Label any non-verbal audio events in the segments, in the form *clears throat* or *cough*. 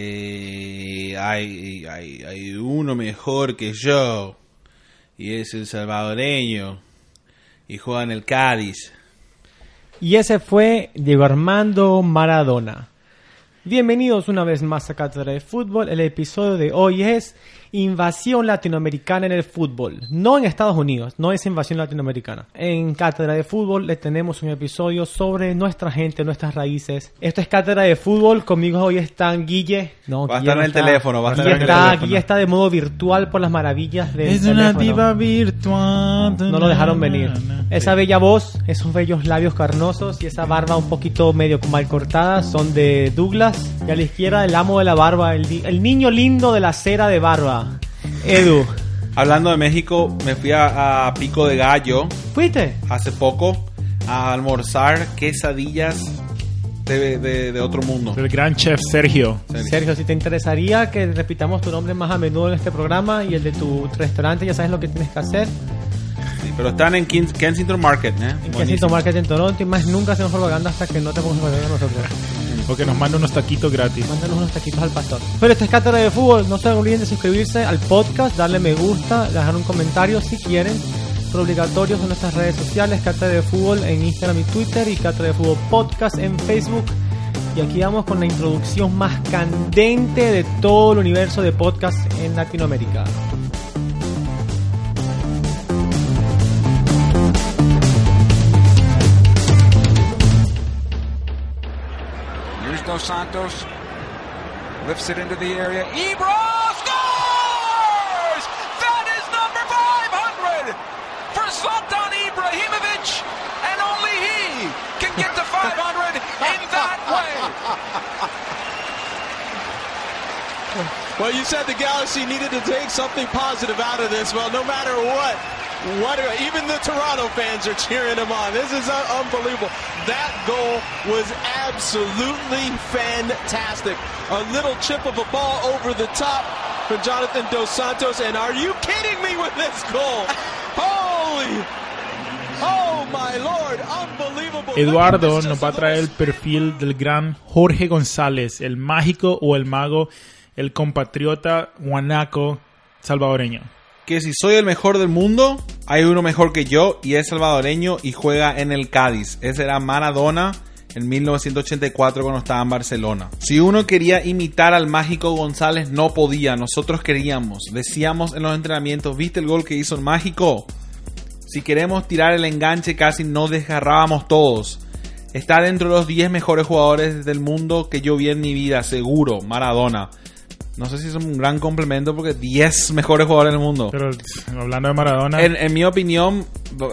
Eh, hay, hay, hay uno mejor que yo y es el salvadoreño y juega en el Cádiz. Y ese fue Diego Armando Maradona. Bienvenidos una vez más a Cátedra de Fútbol. El episodio de hoy es invasión latinoamericana en el fútbol. No en Estados Unidos, no es invasión latinoamericana. En Cátedra de Fútbol le tenemos un episodio sobre nuestra gente, nuestras raíces. Esto es Cátedra de Fútbol. Conmigo hoy están Guille. No, Va a Guille estar no en el está. teléfono, va a estar en el está, teléfono. Guille está de modo virtual por las maravillas del Es una diva virtual. No lo dejaron venir. Esa bella voz, esos bellos labios carnosos y esa barba un poquito medio mal cortada son de Douglas. Y a la izquierda el amo de la barba, el niño lindo de la cera de barba. Edu, Hablando de México, me fui a, a Pico de Gallo ¿fuiste? hace poco a almorzar quesadillas de, de- de otro mundo. El gran chef Sergio. Sergio, si te interesaría que repitamos tu nombre más a menudo en este programa y el de tu restaurante, ya sabes lo que tienes que hacer. Sí, pero están en Kens- Kensington Market, ¿eh? En Buenísimo. Kensington Market en Toronto y más nunca hacemos propaganda hasta que no te pongas a nosotros. *laughs* O que nos manda unos taquitos gratis. Mándanos unos taquitos al pastor. Pero esta es Cátedra de Fútbol. No se olviden de suscribirse al podcast, darle me gusta, dejar un comentario si quieren. Son obligatorios en nuestras redes sociales, Cátedra de Fútbol en Instagram y Twitter y Cátedra de Fútbol Podcast en Facebook. Y aquí vamos con la introducción más candente de todo el universo de podcast en Latinoamérica. Santos. Lifts it into the area. Ebro scores! That is number 500 for Zlatan Ibrahimovic. And only he can get to 500 in that way. Well, you said the Galaxy needed to take something positive out of this. Well, no matter what, what even the Toronto fans are cheering him on. This is unbelievable. That goal was absolutely fantastic. A little chip of a ball over the top for Jonathan Dos Santos. And are you kidding me with this goal? *laughs* Holy! Oh my lord! Unbelievable! Eduardo nos va a traer el perfil del gran Jorge González, el mágico o el mago, el compatriota guanaco salvadoreño. Que si soy el mejor del mundo, hay uno mejor que yo y es salvadoreño y juega en el Cádiz. Ese era Maradona en 1984 cuando estaba en Barcelona. Si uno quería imitar al mágico González, no podía. Nosotros queríamos. Decíamos en los entrenamientos, ¿viste el gol que hizo el mágico? Si queremos tirar el enganche, casi nos desgarrábamos todos. Está dentro de los 10 mejores jugadores del mundo que yo vi en mi vida, seguro, Maradona. No sé si es un gran complemento porque 10 mejores jugadores del mundo. Pero hablando de Maradona, En, en mi opinión,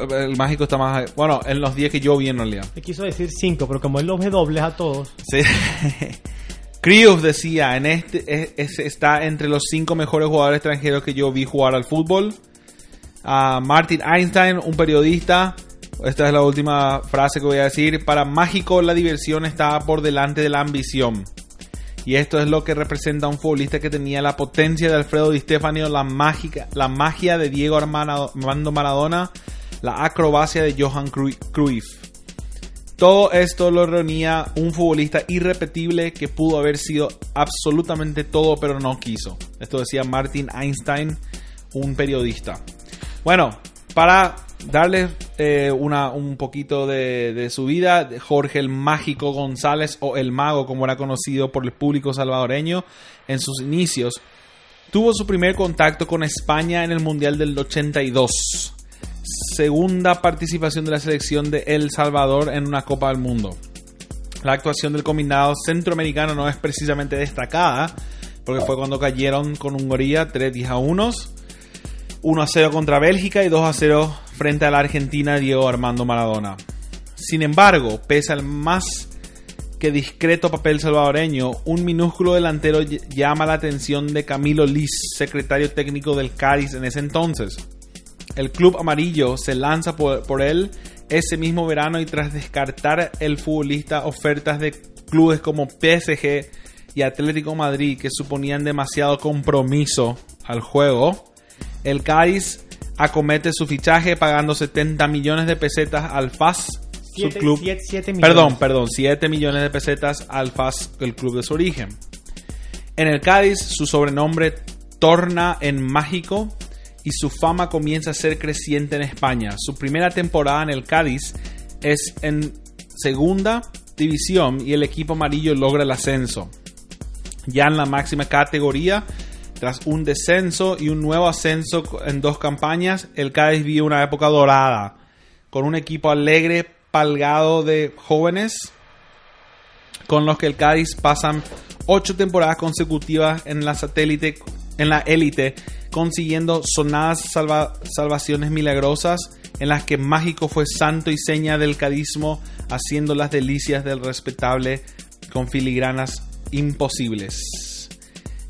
el mágico está más. Bueno, en los 10 que yo vi en realidad. Me quiso decir 5, pero como él los ve dobles a todos, Sí. *laughs* Krios decía: en este es- es- está entre los 5 mejores jugadores extranjeros que yo vi jugar al fútbol. Ah, Martin Einstein, un periodista. Esta es la última frase que voy a decir. Para Mágico, la diversión estaba por delante de la ambición. Y esto es lo que representa a un futbolista que tenía la potencia de Alfredo Di Stefano, la, mágica, la magia de Diego Armando Maradona, la acrobacia de Johan Cru- Cruyff. Todo esto lo reunía un futbolista irrepetible que pudo haber sido absolutamente todo, pero no quiso. Esto decía Martin Einstein, un periodista. Bueno, para darles eh, una, un poquito de, de su vida, Jorge el Mágico González, o el Mago, como era conocido por el público salvadoreño en sus inicios, tuvo su primer contacto con España en el Mundial del 82 segunda participación de la selección de El Salvador en una Copa del Mundo. La actuación del combinado centroamericano no es precisamente destacada, porque fue cuando cayeron con Hungría 3 10 a 1, 1 a 0 contra Bélgica y 2 a 0 frente a la Argentina Diego Armando Maradona. Sin embargo, pese al más que discreto papel salvadoreño, un minúsculo delantero ll- llama la atención de Camilo Liz, secretario técnico del Cádiz en ese entonces. El club amarillo se lanza por, por él ese mismo verano y tras descartar el futbolista ofertas de clubes como PSG y Atlético Madrid que suponían demasiado compromiso al juego, el Cádiz acomete su fichaje pagando 70 millones de pesetas al FAS, su club. siete- siete millones. perdón, perdón, 7 millones de pesetas al FAS, el club de su origen. En el Cádiz su sobrenombre torna en mágico y su fama comienza a ser creciente en España. Su primera temporada en el Cádiz es en segunda división y el equipo amarillo logra el ascenso. Ya en la máxima categoría, tras un descenso y un nuevo ascenso en dos campañas, el Cádiz vive una época dorada, con un equipo alegre, palgado de jóvenes, con los que el Cádiz pasan ocho temporadas consecutivas en la satélite, en la élite, consiguiendo sonadas salva- salvaciones milagrosas en las que Mágico fue santo y seña del cadismo, haciendo las delicias del respetable con filigranas imposibles.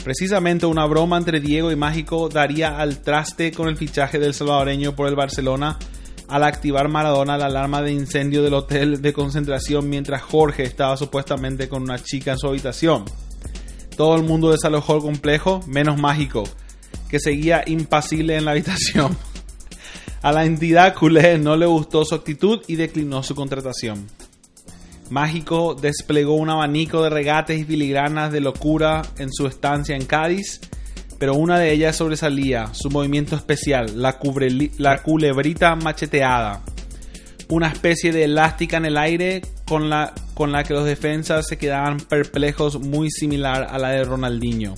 Precisamente una broma entre Diego y Mágico daría al traste con el fichaje del salvadoreño por el Barcelona al activar Maradona la alarma de incendio del hotel de concentración mientras Jorge estaba supuestamente con una chica en su habitación. Todo el mundo desalojó el complejo, menos Mágico, que seguía impasible en la habitación. *laughs* A la entidad culé no le gustó su actitud y declinó su contratación. Mágico desplegó un abanico de regates y filigranas de locura en su estancia en Cádiz, pero una de ellas sobresalía, su movimiento especial, la, la culebrita macheteada. Una especie de elástica en el aire con la, con la que los defensas se quedaban perplejos muy similar a la de Ronaldinho.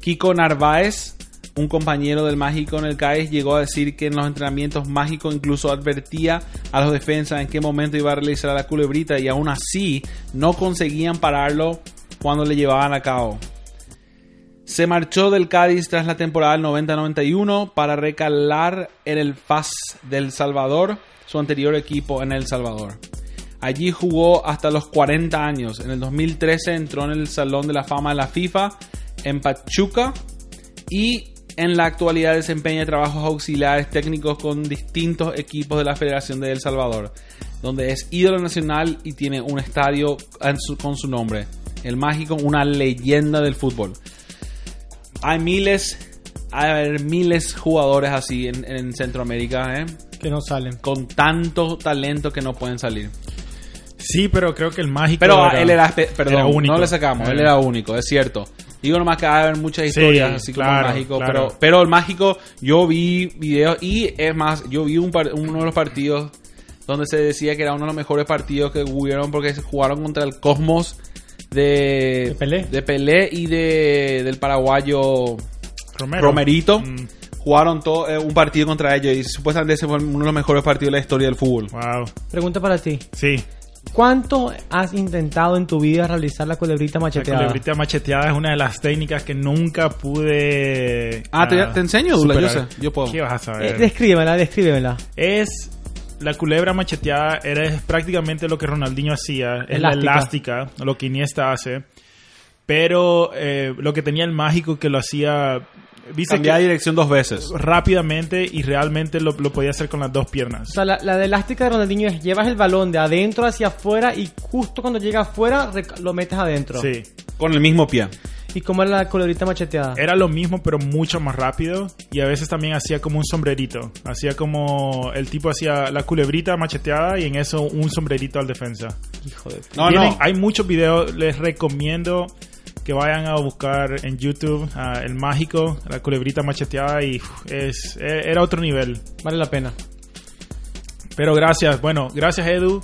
Kiko Narváez, un compañero del Mágico en el CAES, llegó a decir que en los entrenamientos Mágico incluso advertía a los defensas en qué momento iba a realizar la culebrita y aún así no conseguían pararlo cuando le llevaban a cabo. Se marchó del Cádiz tras la temporada del 90-91 para recalar en el FAS del Salvador, su anterior equipo en El Salvador. Allí jugó hasta los 40 años. En el 2013 entró en el Salón de la Fama de la FIFA en Pachuca y en la actualidad desempeña trabajos auxiliares técnicos con distintos equipos de la Federación de El Salvador, donde es ídolo nacional y tiene un estadio con su nombre. El Mágico, una leyenda del fútbol. Hay miles, hay miles jugadores así en, en Centroamérica, ¿eh? Que no salen. con tanto talento que no pueden salir. Sí, pero creo que el mágico. Pero él era, perdón, era único. no le sacamos, él era único, es cierto. Digo nomás que va a haber muchas historias Sí, así claro, como el mágico, claro. pero, pero el mágico, yo vi videos y es más, yo vi un par- uno de los partidos donde se decía que era uno de los mejores partidos que hubieron porque jugaron contra el Cosmos de, De Pelé. de Pelé y de, del paraguayo Romero. Romerito. Mm, Jugaron todo, eh, un partido contra ellos y supuestamente ese fue uno de los mejores partidos de la historia del fútbol. wow. Pregunta para ti. Sí. ¿Cuánto has intentado en tu vida realizar la culebrita La macheteada? culebrita macheteada es una de las técnicas que nunca pude. Ah, te- te enseño, Dula, yo sé, yo puedo. ¿Qué vas a saber? Eh, descríbemela, descríbemela. es la culebra macheteada era es prácticamente lo que Ronaldinho hacía es la Elástica. elástica lo que Iniesta hace pero eh, lo que tenía el mágico que lo hacía dice Cambiaba de que dirección dos veces. rápidamente y realmente lo, lo podía hacer con las dos piernas O sea, la, la de elástica de Ronaldinho es llevas el balón de adentro hacia afuera y justo cuando llega afuera lo metes adentro. sí Con el mismo pie. ¿Y cómo era la culebrita macheteada? era lo mismo pero mucho más rápido y a veces también hacía como un sombrerito hacía como el tipo hacía la culebrita macheteada y en eso un sombrerito al defensa Hijo de... No, no. Hay muchos videos, les recomiendo que vayan a buscar en YouTube ah, el mágico, la culebrita macheteada y es, e- era otro nivel. Vale la pena. Pero gracias, bueno, gracias Edu.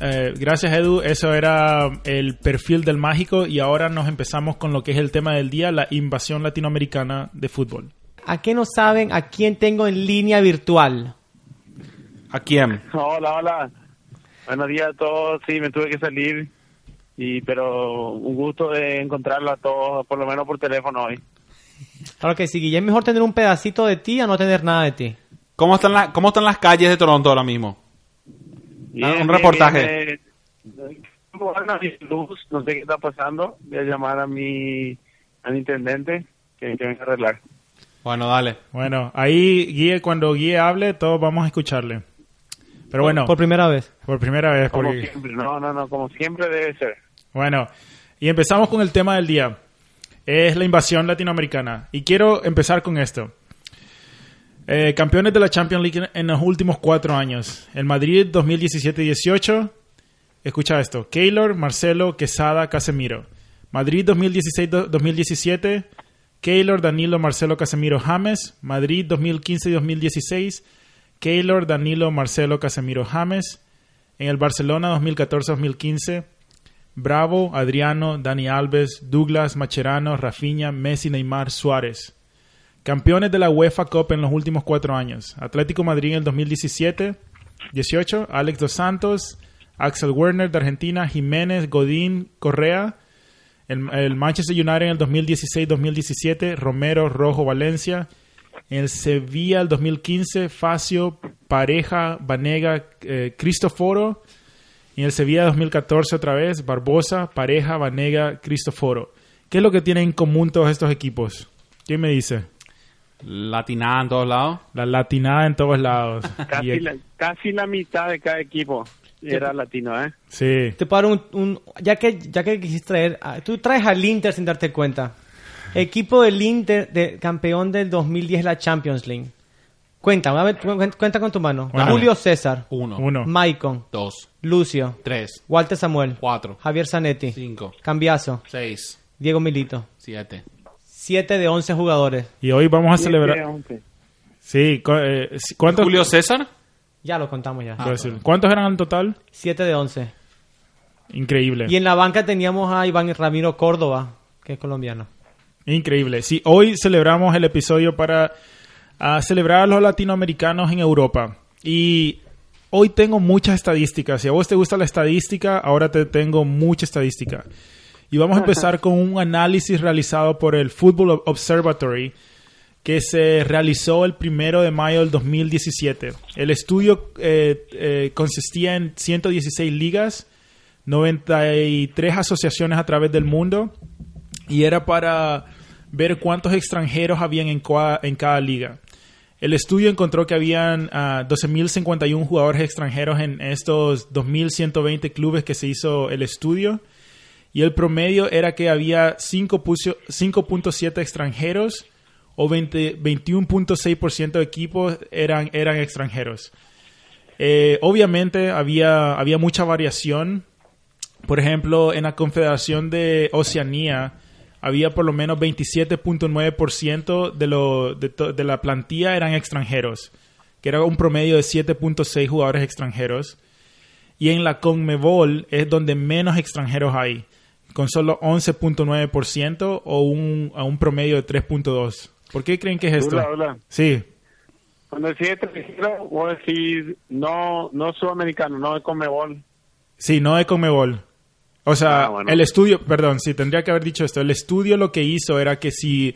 Eh, gracias Edu, eso era el perfil del mágico y ahora nos empezamos con lo que es el tema del día, la invasión latinoamericana de fútbol. ¿A qué no saben a quién tengo en línea virtual? ¿A quién? Hola, hola. Buenos días a todos. Sí, me tuve que salir, y pero un gusto de encontrarlo a todos, por lo menos por teléfono hoy. Claro que sí, Guille, es mejor tener un pedacito de ti a no tener nada de ti. ¿Cómo están, la- ¿Cómo están las calles de Toronto ahora mismo? Bien, un reportaje. bien, eh, luz, no sé qué está pasando. Voy a llamar a mi, al intendente que, que venga a arreglar. Bueno, dale. Bueno, ahí Guille, cuando Guille hable, todos vamos a escucharle. Pero bueno, Por primera vez. por primera vez. Como porque- siempre, no, no, no, como siempre debe ser. Bueno, y empezamos con el tema del día. Es la invasión latinoamericana. Y quiero empezar con esto. Eh, campeones de la Champions League en los últimos cuatro años. El Madrid 2017-18. Escucha esto. Keylor, Marcelo, Quesada, Casemiro. Madrid 2016-2017, Keylor, Danilo, Marcelo, Casemiro, James. Madrid 2015-2016, Keylor, Danilo, Marcelo, Casemiro, James. En el Barcelona 2014-2015, Bravo, Adriano, Dani Alves, Douglas, Macherano, Rafinha, Messi, Neymar, Suárez. Campeones de la UEFA Cup en los últimos cuatro años. Atlético Madrid en el 2017, 18, Alex Dos Santos, Axel Werner de Argentina, Jiménez, Godín, Correa. El, el Manchester United en el 2016-2017, Romero, Rojo, Valencia. En el Sevilla el 2015, Facio, Pareja, Vanega, eh, Cristoforo. Y en el Sevilla 2014 otra vez, Barbosa, Pareja, Vanega, Cristoforo. ¿Qué es lo que tienen en común todos estos equipos? ¿Quién me dice? Latinada en todos lados. La latinada en todos lados. *laughs* Casi, la, casi la mitad de cada equipo era latino, ¿eh? Sí. Te puedo dar un, un- ya que ya que quisiste traer, ah, tú traes al Inter sin darte cuenta. Equipo del Inter, de, campeón del 2010 la Champions League. Cuenta, a ver, cu- cu- cuenta con tu mano. Bueno. Julio César, Uno, Uno. Maicon, dos, Lucio, tres, Walter Samuel, cuatro, Javier Zanetti, cinco, Cambiazo, seis, Diego Milito. siete. 7 de 11 jugadores. Y hoy vamos a Siete, celebrar. once. Sí, cu- eh, ¿cuántos, Julio César. Ya lo contamos ya. Decir, ¿Cuántos eran en total? 7 de 11. Increíble. Y en la banca teníamos a Iván Ramiro Córdoba, que es colombiano. Increíble. Sí, hoy celebramos el episodio para ah, celebrar a los latinoamericanos en Europa. Y hoy tengo muchas estadísticas. Si a vos te gusta la estadística, ahora te tengo mucha estadística. Y vamos a empezar con un análisis realizado por el Football Observatory que se realizó el primero de mayo del 2017. El estudio eh, eh, consistía en 116 ligas, 93 asociaciones a través del mundo y era para ver cuántos extranjeros habían en, en cada liga. El estudio encontró que habían ah, 12.051 jugadores extranjeros en estos 2.120 clubes que se hizo el estudio y el promedio era que había 5 puso- 5.7 extranjeros o 20 21.6% de equipos eran, eran extranjeros. Eh, obviamente había, había mucha variación. Por ejemplo, en la Confederación de Oceanía había por lo menos 27.9% de, lo, de, de la plantilla eran extranjeros, que era un promedio de 7.6 jugadores extranjeros. Y en la Conmebol es donde menos extranjeros hay, con solo 11.9% o un, a un promedio de 3.2%. ¿Por qué creen que es esto? Hola, hola. Sí, Cuando decís extranjero, vos decís no, no sudamericano, no de Comebol. Sí, no de Conmebol. O sea, Ah, bueno. el estudio, perdón, sí, tendría que haber dicho esto. El estudio lo que hizo era que si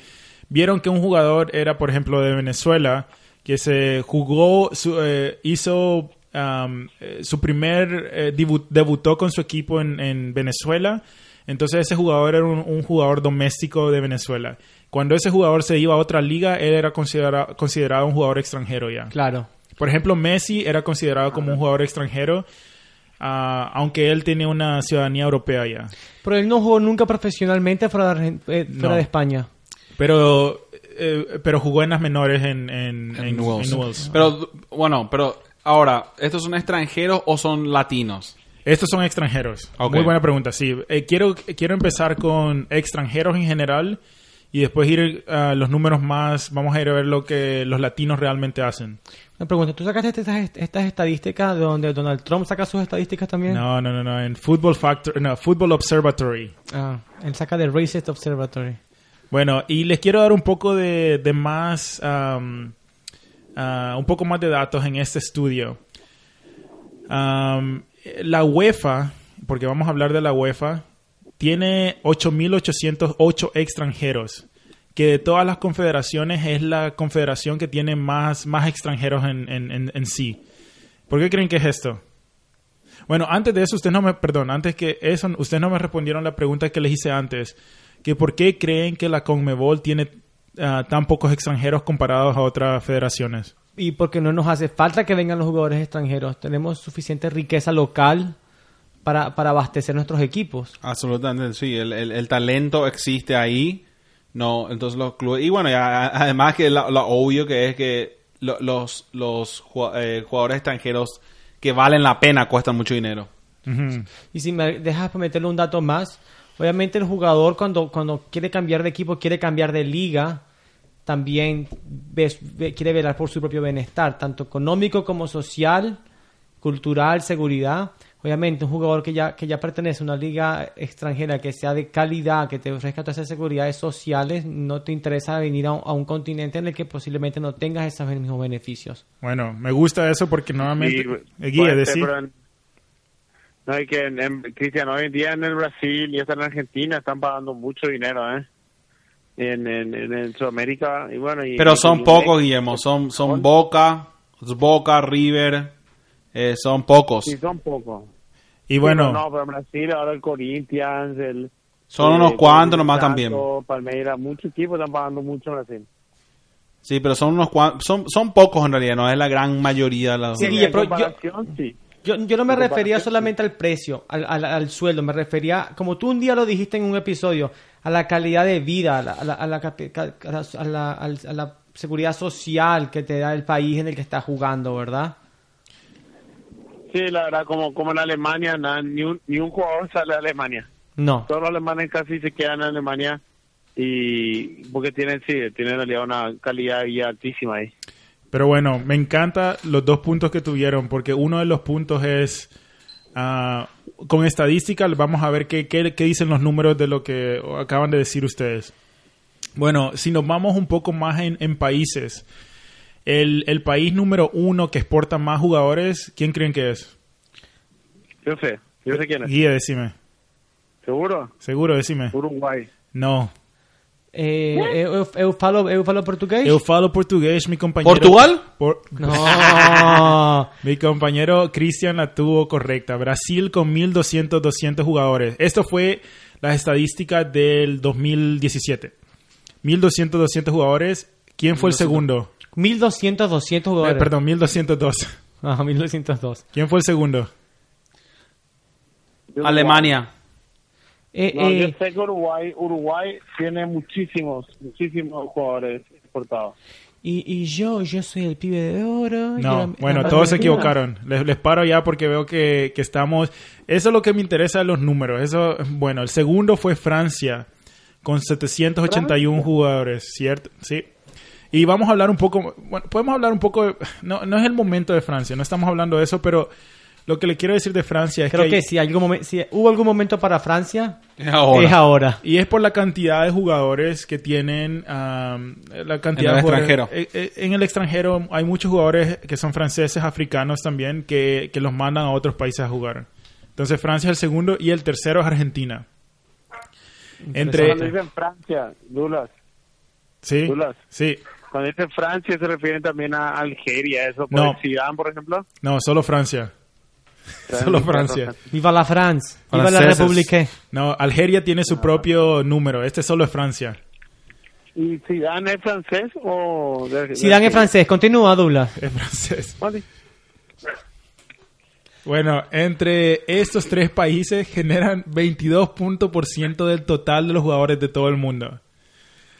vieron que un jugador era, por ejemplo, de Venezuela, que se jugó, su- eh, hizo eh, su primer, eh, debu- debutó con su equipo en, en Venezuela, entonces ese jugador era un, un jugador doméstico de Venezuela. Cuando ese jugador se iba a otra liga, él era considera- considerado un jugador extranjero ya. Claro. Por ejemplo, Messi era considerado como un jugador extranjero, ah, aunque él tiene una ciudadanía europea ya. Pero él no jugó nunca profesionalmente fuera de, eh, fuera No. de España. Pero, eh, pero jugó en las menores en, en, En en- Newell's. en Newell's. Pero, bueno, pero ahora, ¿estos son extranjeros o son latinos? Estos son extranjeros. Ok. Muy buena pregunta, sí. Eh, quiero, quiero empezar con extranjeros en general y después ir a los números más, vamos a ir a ver lo que los latinos realmente hacen. Me pregunto, ¿tú sacaste estas, estas estadísticas de donde Donald Trump saca sus estadísticas también? No, no, no, no, en Football Factor, no, Football Observatory. Ah, él saca de Racist Observatory. Bueno, y les quiero dar un poco de, de más, am, ah, un poco más de datos en este estudio. La UEFA, porque vamos a hablar de la UEFA, tiene 8.808 extranjeros, que de todas las confederaciones es la confederación que tiene más, más extranjeros en, en- en- en sí. ¿Por qué creen que es esto? Bueno, antes de eso, ustedes no me, perdón, antes que eso, ustedes no me respondieron la pregunta que les hice antes, que por qué creen que la CONMEBOL tiene ah, tan pocos extranjeros comparados a otras federaciones. Y porque no nos hace falta que vengan los jugadores extranjeros. Tenemos suficiente riqueza local para, para abastecer nuestros equipos. Absolutamente, sí. El, el- el talento existe ahí. No, entonces los clubes. Y bueno, ya, además que lo, obvio que es que lo- los, los eh, jugadores extranjeros que valen la pena cuestan mucho dinero. Y si me dejas meterle un dato más, Obviamente el jugador cuando, cuando quiere cambiar de equipo, quiere cambiar de liga, también quiere velar por su propio bienestar, tanto económico como social, cultural, seguridad. Obviamente un jugador que ya, que ya pertenece a una liga extranjera que sea de calidad, que te ofrezca todas esas seguridades sociales, no te interesa venir a un, a un continente en el que posiblemente no tengas esos mismos beneficios. Bueno, me gusta eso porque nuevamente... Sí, decí. pero en- no, y que en, en- Cristian, hoy en día en el Brasil y hasta en Argentina están pagando mucho dinero, ¿eh? En, en, en, en Sudamérica y bueno... Y, Pero son y- pocos, Guillermo. Son, son Boca, Boca, River. eh, son pocos. Sí, son pocos. Y bueno, no, pero en Brasil ahora el Corinthians, el... Son eh, unos cuantos el nomás también. Palmeiras, muchos equipos están pagando mucho en Brasil. Sí, pero son unos cuantos. Son, son pocos en realidad, no es la gran mayoría de los. Sí, pero yo- sí. Yo, yo no me refería solamente al precio, al, al- al sueldo, me refería, como tú un día lo dijiste en un episodio, a la calidad de vida, a la, a la- a la a la- a a la seguridad social que te da el país en el que estás jugando, ¿verdad? Sí, la verdad, como, como en Alemania, nada, ni, un, ni un jugador sale de Alemania. No. Todos los alemanes casi se quedan en Alemania y porque tienen, sí, tienen en realidad una calidad vida altísima ahí. Pero bueno, me encanta los dos puntos que tuvieron, porque uno de los puntos es, ah, con estadística, vamos a ver qué, qué- qué dicen los números de lo que acaban de decir ustedes. Bueno, si nos vamos un poco más en, en países, el, el país número uno que exporta más jugadores, ¿quién creen que es? Yo sé, yo sé quién es. Guía, decime. ¿Seguro? Seguro, decime. Uruguay. No. Eh, eu, eu falo, eu falo portugués? Eu falo portugués, mi compañero. ¿Portugal? Por- No. *laughs* Mi compañero Cristian la tuvo correcta. Brasil con 1200, 200 jugadores. Esto fue las estadísticas del 2017. 1200, 200 jugadores. ¿Quién fue el segundo? 1200, 200 Eh, jugadores. perdón, 1202. *laughs* Ah, 1202. ¿Quién fue el segundo? Uruguay. Alemania. Eh, No, yo eh, sé que Uruguay, Uruguay tiene muchísimos, muchísimos jugadores exportados. y, y yo, yo soy el pibe de oro. No, bueno, la- todos se equivocaron. Les, les paro ya porque veo que, que estamos... Eso es lo que me interesa de los números. Eso, bueno, el segundo fue Francia con 781 jugadores, ¿cierto? Sí. Y vamos a hablar un poco, bueno, podemos hablar un poco, de- no, no es el momento de Francia, no estamos hablando de eso, pero lo que le quiero decir de Francia es Creo que, que hay- si, algún si hubo algún momento para Francia, Es ahora. es ahora. Y es por la cantidad de jugadores que tienen, la cantidad En el de jugadores- extranjero. Eh, eh, en el extranjero hay muchos jugadores que son franceses, africanos también, que, que los mandan a otros países a jugar. Entonces Francia es el segundo y el tercero es Argentina. Entre, Cuando dicen Francia, Dulas, sí, Dulas. sí, cuando dicen Francia se refieren también a Algeria, eso por No. Zidane, por ejemplo. no, solo Francia. *laughs* Solo Francia. Viva la France, viva la. República. No, Algeria tiene su propio número. Este solo es Francia. ¿Y Zidane es francés o...? de- Zidane es francés, continúa, Douglas. Es francés. Vale. Bueno, entre estos tres países generan 22 puntos por ciento del total de los jugadores de todo el mundo.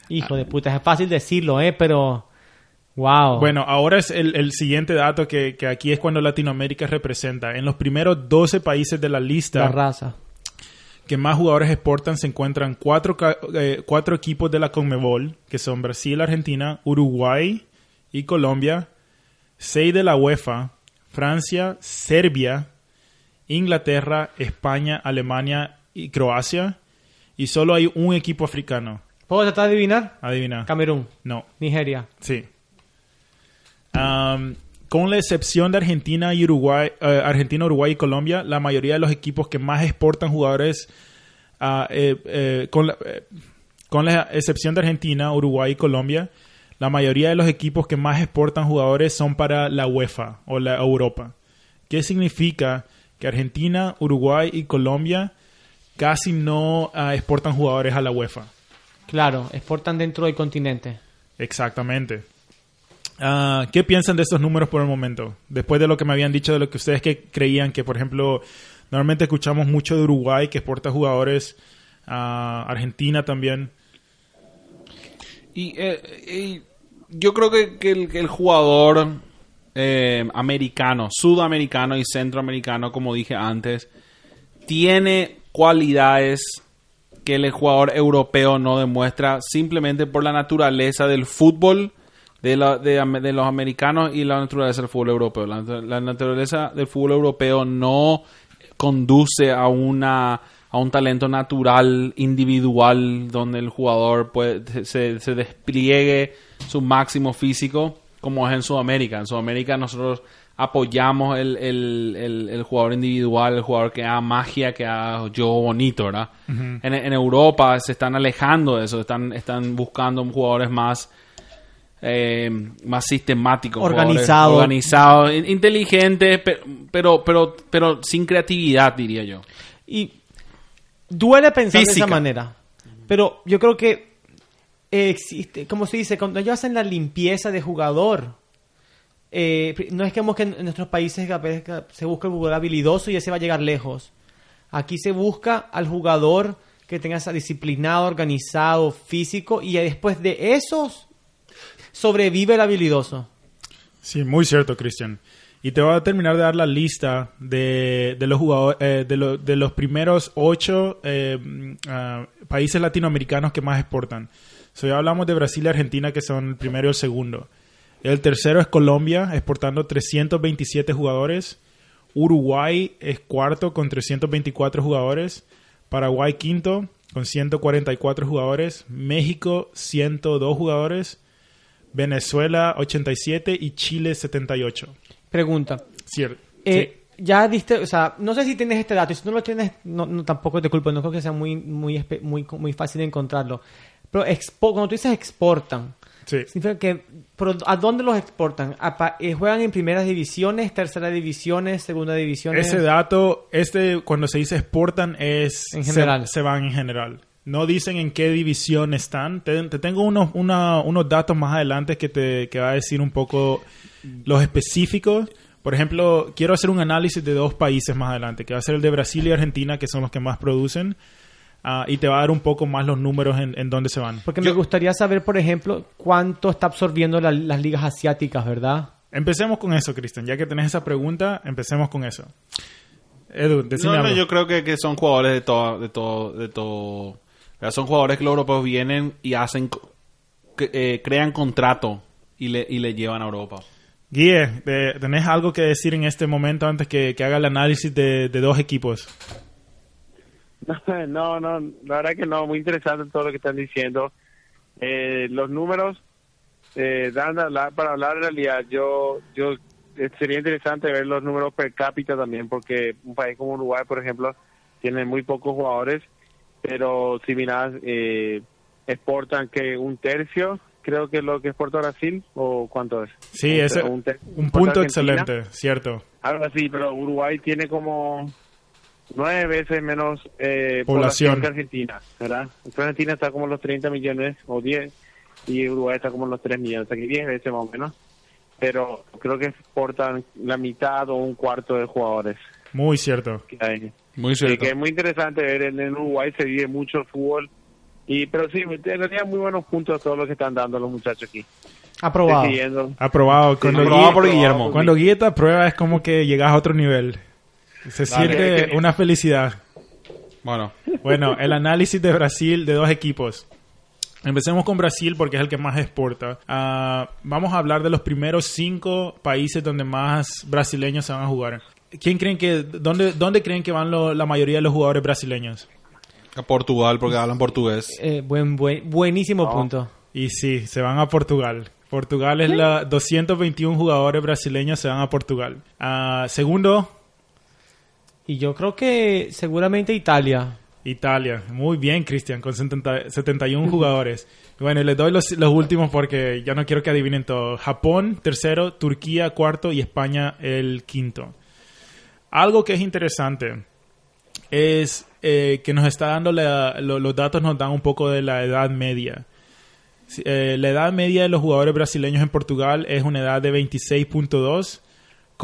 Hijo de puta, es fácil decirlo, ¿eh? Pero, wow. Bueno, ahora es el, el siguiente dato que, que aquí es cuando Latinoamérica representa. En los primeros 12 países de la la lista raza. que más jugadores exportan se encuentran cuatro, eh, cuatro equipos de la Conmebol, que son Brasil, Argentina, Uruguay y Colombia, seis de la UEFA, Francia, Serbia, Inglaterra, España, Alemania y Croacia, y solo hay un equipo africano. ¿Puedo tratar de adivinar? Adivina. Camerún, No. Nigeria. Sí. Con la excepción de Argentina y Uruguay, eh, Argentina, Uruguay y Colombia, la mayoría de los equipos que más exportan jugadores, ah, eh, eh, con, la, eh, con la excepción de Argentina, Uruguay y Colombia, la mayoría de los equipos que más exportan jugadores son para la UEFA o la Europa. ¿Qué significa? Que Argentina, Uruguay y Colombia casi no ah, exportan jugadores a la UEFA. Claro, exportan dentro del continente. Exactamente. Ah, ¿Qué piensan de estos números por el momento? Después de lo que me habían dicho de lo que ustedes que creían que, por ejemplo, normalmente escuchamos mucho de Uruguay que exporta jugadores a Argentina también. Y, eh, y yo creo que, que el, que el jugador eh, americano, sudamericano y centroamericano, como dije antes, tiene cualidades que el jugador europeo no demuestra simplemente por la naturaleza del fútbol de, la- de los americanos y la naturaleza del fútbol europeo. La, naturaleza del fútbol europeo no conduce a una a un talento natural, individual, donde el jugador puede, se despliegue su máximo físico, como es en Sudamérica. En Sudamérica nosotros apoyamos el, el- el- el jugador individual, el jugador que haga magia, que haga juego bonito, ¿verdad? en, en Europa se están alejando de eso, están, están buscando jugadores más eh, más sistemáticos, organizados, in- inteligentes, pe- pero, pero, pero sin creatividad, diría yo. Y duele pensar de esa manera. Pero yo creo que existe, como se dice, cuando ellos hacen la limpieza de jugador, eh, no es que en, en nuestros países se busca el jugador habilidoso y ese va a llegar lejos. Aquí se busca al jugador que tenga esa disciplinado, organizado, físico y después de esos sobrevive el habilidoso. Sí, muy cierto, Cristian. Y te voy a terminar de dar la lista de, de los jugadores, eh, de, lo- de los primeros ocho eh, ah, países latinoamericanos que más exportan. So, ya hablamos de Brasil y Argentina, que son el primero y el segundo. El tercero es Colombia, exportando 327 jugadores. Uruguay es cuarto con 324 jugadores. Paraguay quinto con 144 jugadores. México 102 jugadores. Venezuela 87 y Chile 78. Pregunta. Cierto. Eh, Ya diste, o sea, no sé si tienes este dato, si no lo tienes, no, no, tampoco te culpo, no creo que sea muy, muy, muy, muy fácil encontrarlo. Pero expo- cuando tú dices exportan, Sí. significa que, ¿a dónde los exportan? ¿A pa- eh, ¿Juegan en primeras divisiones, terceras divisiones, segunda divisiones? Ese dato, este, cuando se dice exportan, es. En se- general. Se, van en general. No dicen en qué división están. Te, te tengo unos, una- unos datos más adelante que te que va a decir un poco los específicos. Por ejemplo, quiero hacer un análisis de dos países más adelante, que va a ser el de Brasil y Argentina, que son los que más producen. Ah, y te va a dar un poco más los números en, en dónde se van. Porque me gustaría saber, por ejemplo, cuánto está absorbiendo la- las ligas asiáticas, ¿verdad? Empecemos con eso, Cristian. Ya que tenés esa pregunta, empecemos con eso. Edu, decime No, no, algo. yo creo que, que son jugadores de todo, de todo, de todo. o sea, Son jugadores que los europeos vienen y hacen, que, eh, crean contrato y le, y le llevan a Europa. Guille, eh, ¿tenés algo que decir en este momento antes que, que haga el análisis de, de dos equipos? *laughs* No, no, la verdad que no, muy interesante todo lo que están diciendo. Eh, los números eh, dan hablar- para hablar en realidad. Yo, yo eh, sería interesante ver los números per cápita también, porque un país como Uruguay, por ejemplo, tiene muy pocos jugadores, pero si miras, eh, exportan que un tercio, creo que es lo que exporta Brasil, o cuánto es. Sí, ter- un punto Argentina. excelente, cierto. Algo así, pero Uruguay tiene como nueve veces menos eh, Población. población. que Argentina, ¿verdad? Entonces Argentina está como los 30 millones o 10 y Uruguay está como los 3 millones, o sea que 10 veces más o menos. Pero creo que exportan la mitad o un cuarto de jugadores Muy cierto. que hay. Muy Sí, cierto. que es muy interesante ver, en, en Uruguay se vive mucho el fútbol. Y, pero sí, en realidad muy buenos puntos todos los que están dando los muchachos aquí. Aprobado. Aprobado. Cuando, aprobado Guille, por Guillermo. cuando Guille te aprueba es como que llegas a otro nivel. Se siente una felicidad. Bueno, Bueno, el análisis de Brasil de dos equipos. Empecemos con Brasil porque es el que más exporta. Ah, vamos a hablar de los primeros cinco países donde más brasileños se van a jugar. ¿Quién creen que, dónde, dónde creen que van lo- la mayoría de los jugadores brasileños? a Portugal porque hablan portugués. Eh, buen, buen, buenísimo punto. Y sí, se van a Portugal. Portugal es la 221 jugadores brasileños se van a Portugal. Ah, segundo, Y yo creo que seguramente Italia. Italia. Muy bien, Cristian, con 70 71 jugadores. *laughs* Bueno, y les doy los, los últimos porque ya no quiero que adivinen todo. Japón, tercero, Turquía, cuarto y España, el quinto. Algo que es interesante es eh, que nos está dando la- lo- los datos nos dan un poco de la edad media. Eh, la edad media de los jugadores brasileños en Portugal es una edad de 26.2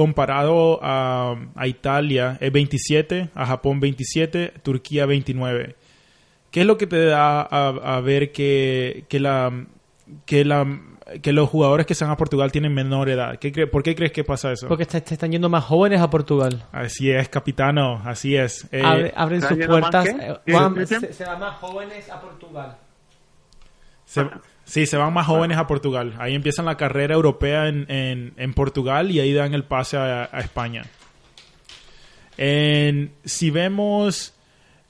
comparado a, a Italia es 27, a Japón 27, Turquía 29. ¿Qué es lo que te da a, a ver que, que la, que la, que los jugadores que se van a Portugal tienen menor edad. ¿Qué cre- ¿Por qué crees que pasa eso? Porque se, se están yendo más jóvenes a Portugal. Así es, capitano, así es. Eh, Abre- abren ¿están sus más puertas. eh, se, se van más jóvenes a Portugal. se- sí, se van más jóvenes a Portugal. Ahí empiezan la carrera europea en, en- en Portugal y ahí dan el pase a, a España. En- si vemos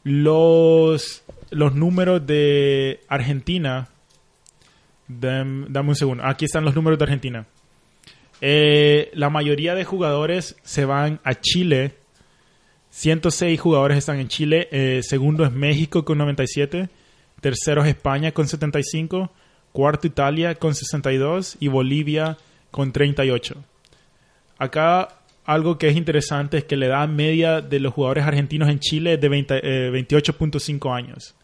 los, los números de Argentina, dam- dame un segundo. Aquí están los números de Argentina. Eh, la mayoría de jugadores se van a Chile. 106 jugadores están en Chile. Eh, segundo es México con 97. Tercero es España con 75. Cuarto Italia con 62. Y Bolivia con 38. Acá algo que es interesante es que la edad media de los jugadores argentinos en Chile es de 20, eh, 28.5 años.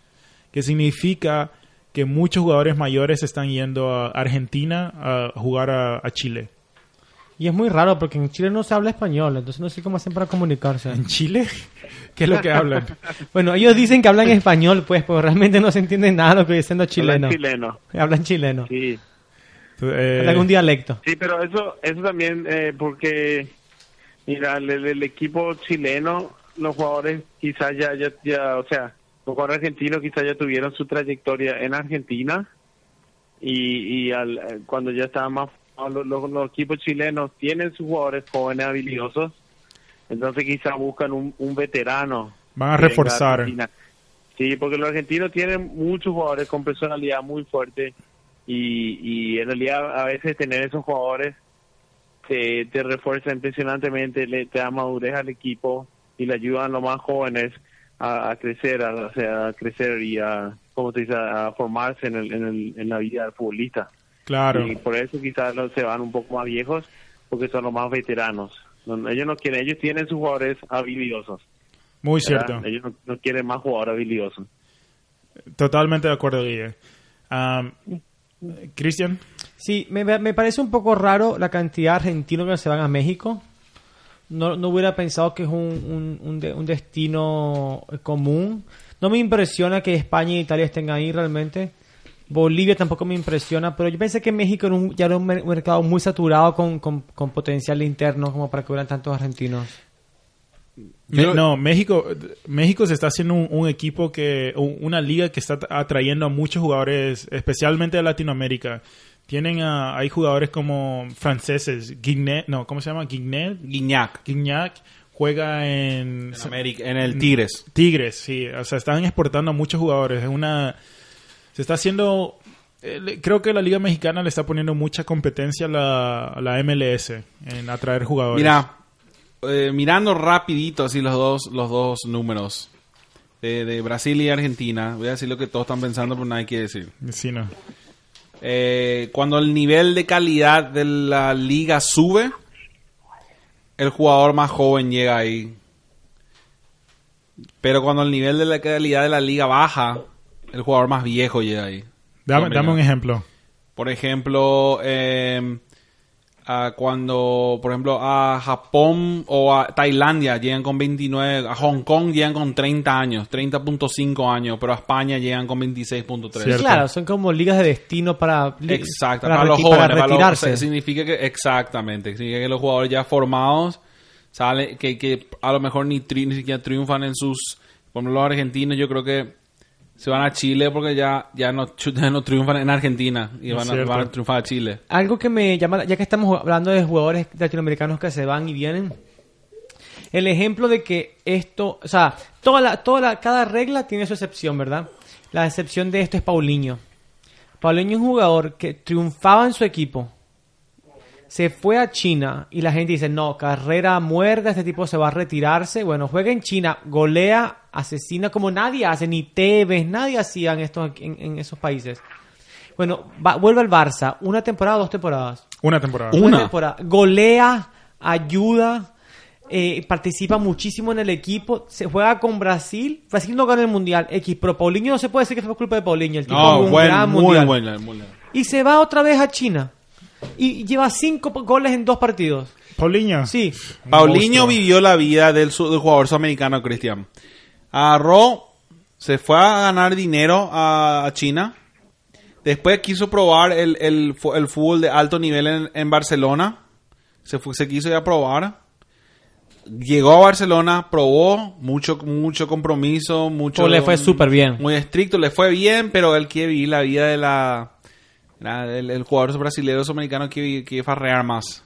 Que significa que muchos jugadores mayores están yendo a Argentina a jugar a- a Chile. Y es muy raro porque en Chile no se habla español, entonces no sé cómo hacen para comunicarse. ¿En Chile? ¿Qué es lo que hablan? *laughs* Bueno, ellos dicen que hablan español, pues, pero realmente no se entiende nada lo que dicen los Hablan chilenos. chileno. Hablan chileno. Sí. Eh, un dialecto. Sí, pero eso, eso también eh, porque, mira, el, el equipo chileno, los jugadores quizás ya, ya, ya, o sea, los jugadores argentinos quizás ya tuvieron su trayectoria en Argentina y, y al, eh, cuando ya estaban más, los, los- los equipos chilenos tienen sus jugadores jóvenes habilidosos, entonces quizás buscan un, un veterano. Van a reforzar. Sí, porque los argentinos tienen muchos jugadores con personalidad muy fuerte y, y en realidad a veces tener esos jugadores te, te refuerza impresionantemente, le, te da madurez al equipo y le ayudan a los más jóvenes a, a crecer, a, o sea, a crecer y a, ¿cómo te dice? a formarse en, el, en, el, en la vida del futbolista. Claro. Y por eso quizás los se van un poco más viejos, porque son los más veteranos. No, ellos no quieren, ellos tienen sus jugadores habilidosos. Muy ¿verdad? cierto. Ellos no, no quieren más jugadores habilidosos. Totalmente de acuerdo, Guille. Um, Cristian, Sí, me, me parece un poco raro la cantidad de argentinos que se van a México. No, no hubiera pensado que es un, un, un de- un destino común. No me impresiona que España e Italia estén ahí realmente. Bolivia tampoco me impresiona, pero yo pensé que México era un- ya era un mer- mercado muy saturado con, con, con potencial interno como para que hubieran tantos argentinos. No, México, México se está haciendo un, un equipo que, un- una liga que está atrayendo a muchos jugadores, especialmente de Latinoamérica. Tienen a, hay jugadores como franceses, Guignet, no, ¿cómo se llama? Guignet, Guiñac. Guignac, juega en, En, América, en el Tigres. Tigres, sí, o sea, están exportando a muchos jugadores. Es una, se está haciendo, eh, creo que la liga mexicana le está poniendo mucha competencia a la, a la MLS en atraer jugadores. Mira, eh, mirando rapidito así los dos, los dos números de, de Brasil y Argentina, voy a decir lo que todos están pensando, pero nadie quiere decir. sí, no. Eh, cuando el nivel de calidad de la liga sube, el jugador más joven llega ahí. Pero cuando el nivel de la calidad de la liga baja, el jugador más viejo llega ahí. Dame, dame un ejemplo. Por ejemplo, eh, a cuando, por ejemplo, a Japón o a Tailandia llegan con 29, a Hong Kong llegan con 30 años, 30.5 años, pero a España llegan con 26.3. Cierto. Claro, son como ligas de destino para, Exacto, para, para, los jóvenes, para para los- retirarse. sea, significa que exactamente, significa que los jugadores ya formados sale que, que a lo mejor ni, tri- ni siquiera triunfan en sus, por ejemplo, los argentinos, yo creo que se van a Chile porque ya ya no, ya no triunfan en Argentina y van a, van a triunfar a Chile. Algo que me llama, ya que estamos hablando de jugadores latinoamericanos que se van y vienen, el ejemplo de que esto, o sea, toda la, toda la, cada regla tiene su excepción, ¿verdad? La excepción de esto es Paulinho. Paulinho es un jugador que triunfaba en su equipo, se fue a China y la gente dice, no, carrera muerta, este tipo se va a retirarse. Bueno, juega en China, golea, asesina como nadie hace, ni Tevez, nadie hacía en, estos, en, en esos países. Bueno, va- vuelve al Barça, una temporada, dos temporadas. Una temporada. Una. temporada. Golea, ayuda, eh, participa muchísimo en el equipo, se juega con Brasil. Brasil no gana el mundial, X, pero Paulinho no se puede decir que fue culpa de Paulinho. El tipo No, buen- gran muy mundial. buena, muy buena. Y se va otra vez a China. Y lleva cinco goles en dos partidos. Paulinho. Sí. Paulinho vivió la vida del, su- del jugador sudamericano Cristian. Agarró, se fue a ganar dinero a, a China. Después quiso probar el, el, fu- el fútbol de alto nivel en, en Barcelona. Se, fue, se quiso ya probar. Llegó a Barcelona, probó mucho, mucho compromiso, mucho. Todo le fue súper bien. Muy estricto, le fue bien, pero él quiere vivir la vida de la. El, el jugador brasileño sudamericano quiere, quiere farrear más.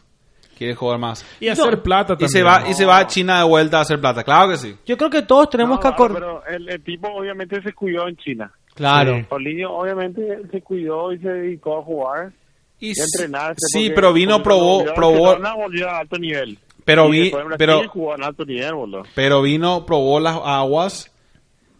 Quiere jugar más. Y hacer plata Y también. se, va, y se va a China de vuelta a hacer plata. Claro que sí. Yo creo que todos tenemos No, que acordar. pero el, el tipo obviamente se cuidó en China. Claro. Sí. Paulinho obviamente se cuidó y se dedicó a jugar Y y a entrenarse. sí, pero vino, probó, probó, volvió a alto nivel. pero Y vi, pero, jugó en alto nivel, boludo. pero vino, probó las aguas,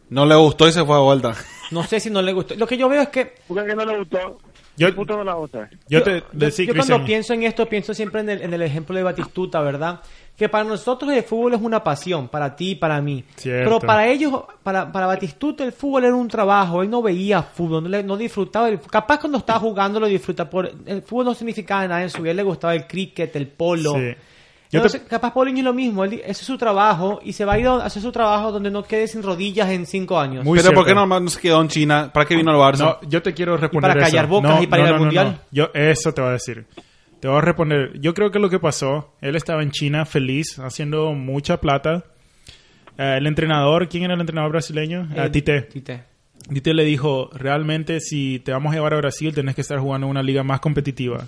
no le gustó y se fue de vuelta. No sé si no le gustó. Lo que yo veo es que ¿Por qué no le gustó? Yo- ¿Qué puto no le gusta? Yo te decí, yo cuando Cristian, pienso en esto, pienso siempre en el, en el ejemplo de Batistuta, ¿verdad? Que para nosotros el fútbol es una pasión, para ti y para mí. Cierto. Pero para ellos, para, para Batistuta el fútbol era un trabajo, él no veía fútbol, no, le- no disfrutaba. el- capaz cuando estaba jugando lo disfruta, por, el fútbol no significaba nada en su vida, él le gustaba el cricket, el polo. Sí. Yo te- capaz Paulinho es lo mismo, él, ese es su trabajo y se va a ir a hacer su trabajo donde no quede sin rodillas en cinco años. Muy pero ¿por qué no, no se quedó en China? ¿Para qué vino al Barça? No, yo te quiero responder para callar eso. bocas No, y para no, ir al mundial. no. Yo eso te voy a decir. Te voy a responder. Yo creo que lo que pasó, él estaba en China feliz, haciendo mucha plata. Eh, el entrenador, ¿quién era el entrenador brasileño? Eh, Tite. Tite. Tite le dijo, realmente si te vamos a llevar a Brasil tenés que estar jugando en una liga más competitiva.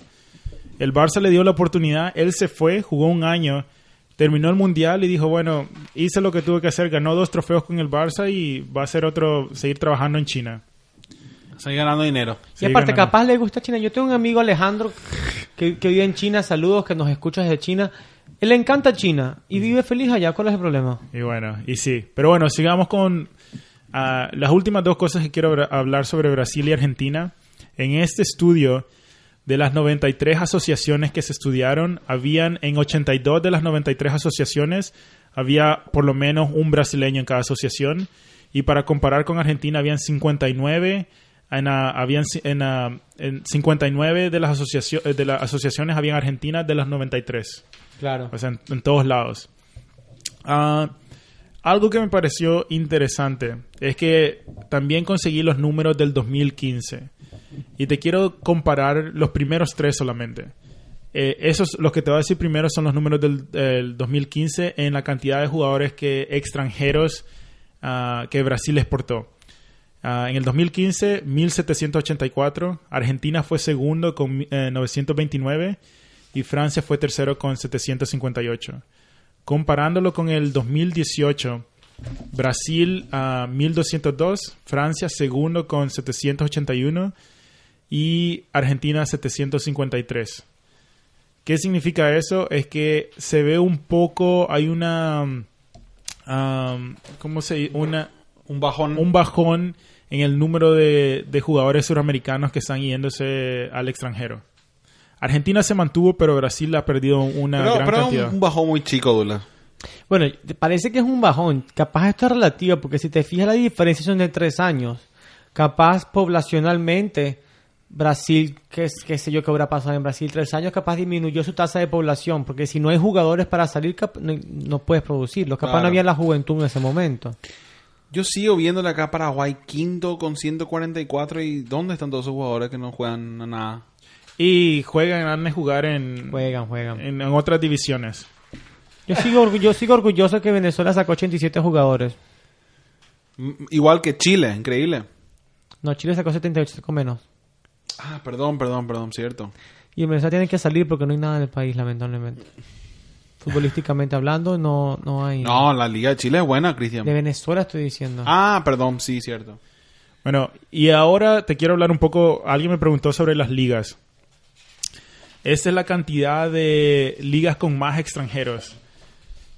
El Barça le dio la oportunidad, él se fue, jugó un año, terminó el mundial y dijo, bueno, hice lo que tuve que hacer, ganó dos trofeos con el Barça y va a hacer otro, seguir trabajando en China. Seguir ganando dinero. Y aparte, ganando. capaz le gusta China. Yo tengo un amigo Alejandro que, que vive en China. Saludos, que nos escucha desde China. Él le encanta China y vive feliz allá. ¿Cuál es el problema? Y bueno, y sí. Pero bueno, sigamos con ah, las últimas dos cosas que quiero hablar sobre Brasil y Argentina. En este estudio, de las 93 asociaciones que se estudiaron, habían en 82 de las 93 asociaciones, había por lo menos un brasileño en cada asociación. Y para comparar con Argentina, habían 59. En, habían en, en 59 de las, asociacio- eh, de las asociaciones habían Argentina de las 93. Claro. O sea, en, en todos lados. Ah, algo que me pareció interesante es que también conseguí los números del 2015. Y te quiero comparar los primeros tres solamente. Eh, esos, los que te voy a decir primero son los números del, del 2015 en la cantidad de jugadores que extranjeros ah, que Brasil exportó. Ah, en el 2015, 1784. Argentina fue segundo con eh, 929 y Francia fue tercero con 758. Comparándolo con el 2018, Brasil a 1202, Francia segundo con 781 y Argentina 753. ¿Qué significa eso? Es que se ve un poco, hay una, um, ¿cómo se dice? Una, Un bajón. un bajón en el número de, de jugadores suramericanos que están yéndose al extranjero. Argentina se mantuvo, pero Brasil ha perdido una pero gran pero un- cantidad. un bajón muy chico, Dula. Bueno, te parece que es un bajón. Capaz esto es relativo, porque si te fijas, la diferencia son de tres años. Capaz poblacionalmente, Brasil, qué, sé yo qué habrá pasado en Brasil, tres años, capaz disminuyó su tasa de población, porque si no hay jugadores para salir, no, no puedes producirlos. Capaz Claro. no había la juventud en ese momento. Yo sigo viéndole acá a Paraguay quinto con 144 y ¿dónde están todos esos jugadores que no juegan a nada? Y juegan, han de jugar en, Juegan, juegan. en, en otras divisiones. Yo sigo, yo sigo orgulloso que Venezuela sacó 87 jugadores. M- Igual que Chile, increíble. No, Chile sacó 78 con menos. Ah, perdón, perdón, perdón, cierto. Y en Venezuela tienen que salir porque no hay nada en el país, lamentablemente. Futbolísticamente hablando, no, no hay. No, la Liga de Chile es buena, Cristian. De Venezuela estoy diciendo. Ah, perdón, sí, cierto. Bueno, y ahora te quiero hablar un poco. Alguien me preguntó sobre las ligas. Esta es la cantidad de ligas con más extranjeros.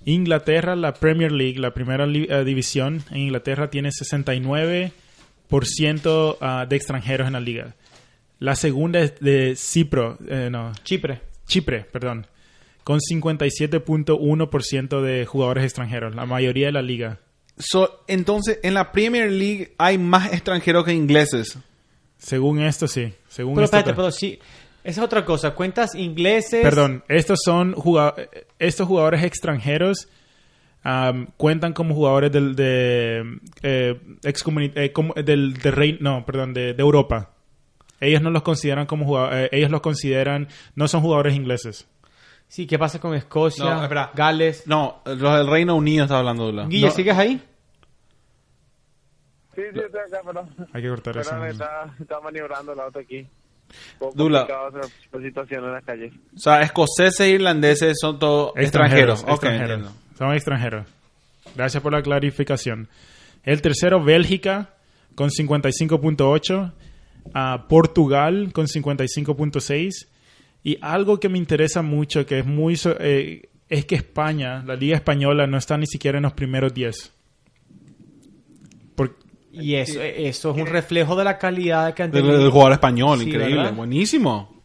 Inglaterra, la Premier League, la primera li- eh, división en Inglaterra, tiene 69% ah, de extranjeros en la liga. La segunda es de Cipro, eh, no, Chipre. Chipre, perdón, con 57.1% de jugadores extranjeros, la mayoría de la liga. So, entonces, en la Premier League hay más extranjeros que ingleses. Según esto, sí. Según Pero esto, espérate, pero sí. Esa es otra cosa. Cuentas ingleses. Perdón, estos son jugado- estos jugadores extranjeros cuentan como jugadores del de eh, excomuni- eh, como- del, del rey- no, perdón, de, de Europa. Ellos no los consideran como jugadores, ellos los consideran, no son jugadores ingleses. Sí, ¿qué pasa con Escocia, No, espera. Gales? No, los del Reino Unido está hablando, Dula. Guille, No, ¿sigues ahí? Sí, sí, estoy acá, pero, Hay que cortar eso. está, está maniobrando el auto aquí. Dula. la situación en las calles. O sea, escoceses e irlandeses son todos extranjeros. Ok, extranjeros. entiendo. Son extranjeros. Gracias por la clarificación. El tercero, Bélgica, con 55.8. a Portugal, con 55.6. Y algo que me interesa mucho, que es muy... eh, es que España, la Liga Española, no está ni siquiera en los primeros 10. Por- Y eso, eso es un reflejo de la calidad que han Del, tenido. del jugador español, Sí, increíble. ¿verdad? Buenísimo.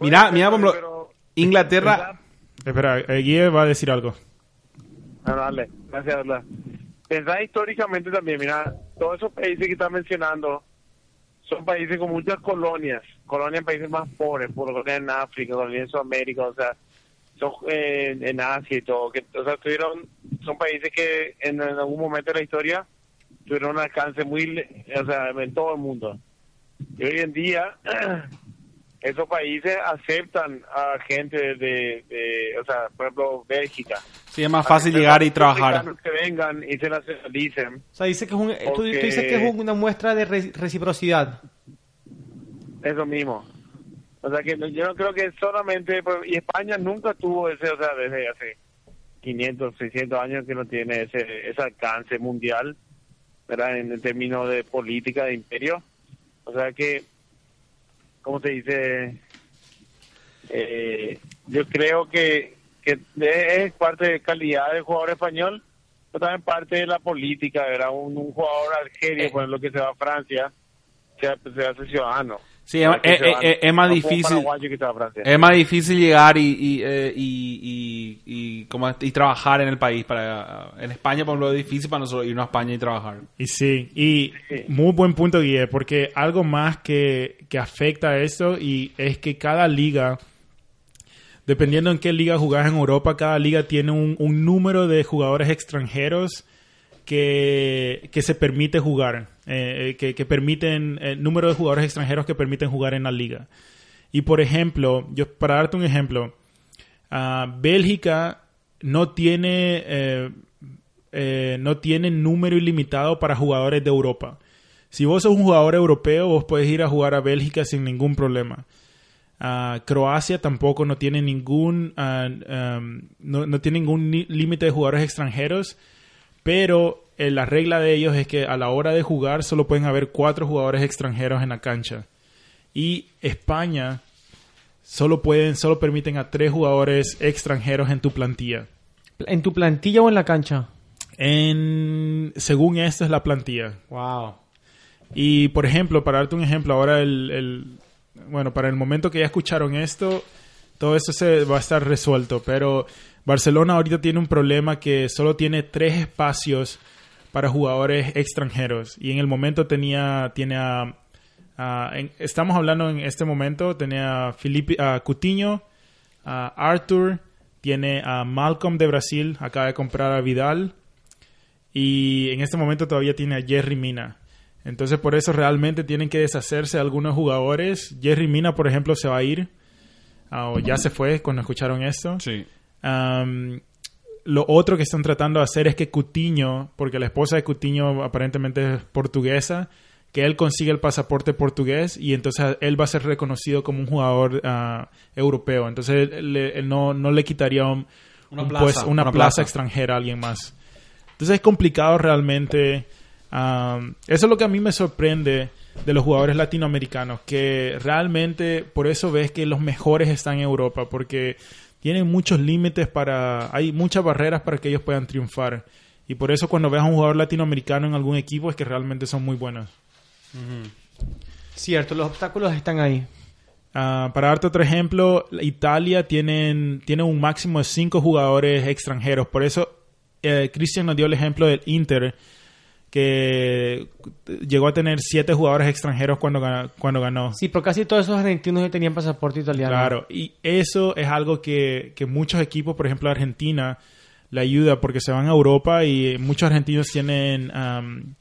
Mira, mira, por ejemplo, Pero- Inglaterra. Espera, eh, Guille va a decir algo. Ah, dale, gracias, Dula. Pensá históricamente también, mira, todos esos países que están mencionando son países con muchas colonias, colonias en países más pobres, colonias en África, colonias en Sudamérica, o sea, son eh, en Asia y todo, que, o sea, tuvieron, son países que en, en algún momento de la historia tuvieron un alcance muy, o sea, en todo el mundo. Y hoy en día, *clears throat* esos países aceptan a gente de, de, o sea, por ejemplo, Bélgica. Sí, es más fácil llegar y trabajar. Que vengan y se nacionalicen. O sea, dice que es un- tú, tú Porque- dices que es una muestra de re- reciprocidad. Eso mismo. O sea que yo no creo que solamente... pues, Y España nunca tuvo ese, o sea, desde hace 500, 600 años que no tiene ese, ese alcance mundial, ¿verdad? En, en términos de política, de imperio. O sea que, ¿cómo se dice? Eh, yo creo que, que es parte de calidad del jugador español, pero también parte de la política, ¿verdad? Un, un jugador argelio, por ejemplo, que se va a Francia, se, se hace ciudadano. Sí, es, más difícil. Es más difícil llegar y, y, eh, y, y, y como y trabajar en el país. para En España, por ejemplo, es difícil para nosotros irnos a España y trabajar. Y sí, y Sí. muy buen punto, Guille, porque algo más que, que afecta a eso y es que cada liga, dependiendo en qué liga jugás en Europa, cada liga tiene un, un número de jugadores extranjeros que, que se permite jugar, eh, eh, que, que permiten, el número de jugadores extranjeros que permiten jugar en la liga. Y por ejemplo, yo para darte un ejemplo, ah, Bélgica no tiene eh, eh, no tiene número ilimitado para jugadores de Europa. Si vos sos un jugador europeo, vos puedes ir a jugar a Bélgica sin ningún problema. Ah, Croacia tampoco no tiene ningún ah, um, no, no tiene ningún ni- límite de jugadores extranjeros, pero eh, la regla de ellos es que a la hora de jugar solo pueden haber cuatro jugadores extranjeros en la cancha. Y España solo pueden, solo permiten a tres jugadores extranjeros en tu plantilla. ¿En tu plantilla o en la cancha? En, según esto es la plantilla. Wow. Y por ejemplo, para darte un ejemplo, ahora el, el- bueno, para el momento que ya escucharon esto, todo eso se va a estar resuelto. Pero Barcelona ahorita tiene un problema que solo tiene tres espacios para jugadores extranjeros. Y en el momento tenía, tiene a, a- en- estamos hablando en este momento, tenía a Felipe, a Coutinho, a Arthur, tiene a Malcolm de Brasil, acaba de comprar a Vidal. Y en este momento todavía tiene a Jerry Mina. Entonces por eso realmente tienen que deshacerse de algunos jugadores. Jerry Mina, por ejemplo, se va a ir. ah, o ya se fue cuando escucharon esto. Sí. Am, lo otro que están tratando de hacer es que Cutiño, porque la esposa de Cutiño aparentemente es portuguesa, que él consiga el pasaporte portugués y entonces él va a ser reconocido como un jugador ah, europeo. Entonces él, le- él no, no le quitaría un- Una un plaza, pues- una, una plaza, plaza. extranjera a alguien más. Entonces es complicado realmente. Am, eso es lo que a mí me sorprende de los jugadores latinoamericanos, que realmente por eso ves que los mejores están en Europa, porque tienen muchos límites para, hay muchas barreras para que ellos puedan triunfar. Y por eso cuando ves a un jugador latinoamericano en algún equipo es que realmente son muy buenos. Cierto, los obstáculos están ahí. Ah, para darte otro ejemplo, Italia tienen, tiene un máximo de cinco jugadores extranjeros. Por eso, eh, Cristian nos dio el ejemplo del Inter, que llegó a tener siete jugadores extranjeros cuando, gana- cuando ganó. Sí, pero casi todos esos argentinos ya tenían pasaporte italiano. Claro, y eso es algo que, que muchos equipos, por ejemplo Argentina, le ayuda porque se van a Europa y muchos argentinos tienen, am,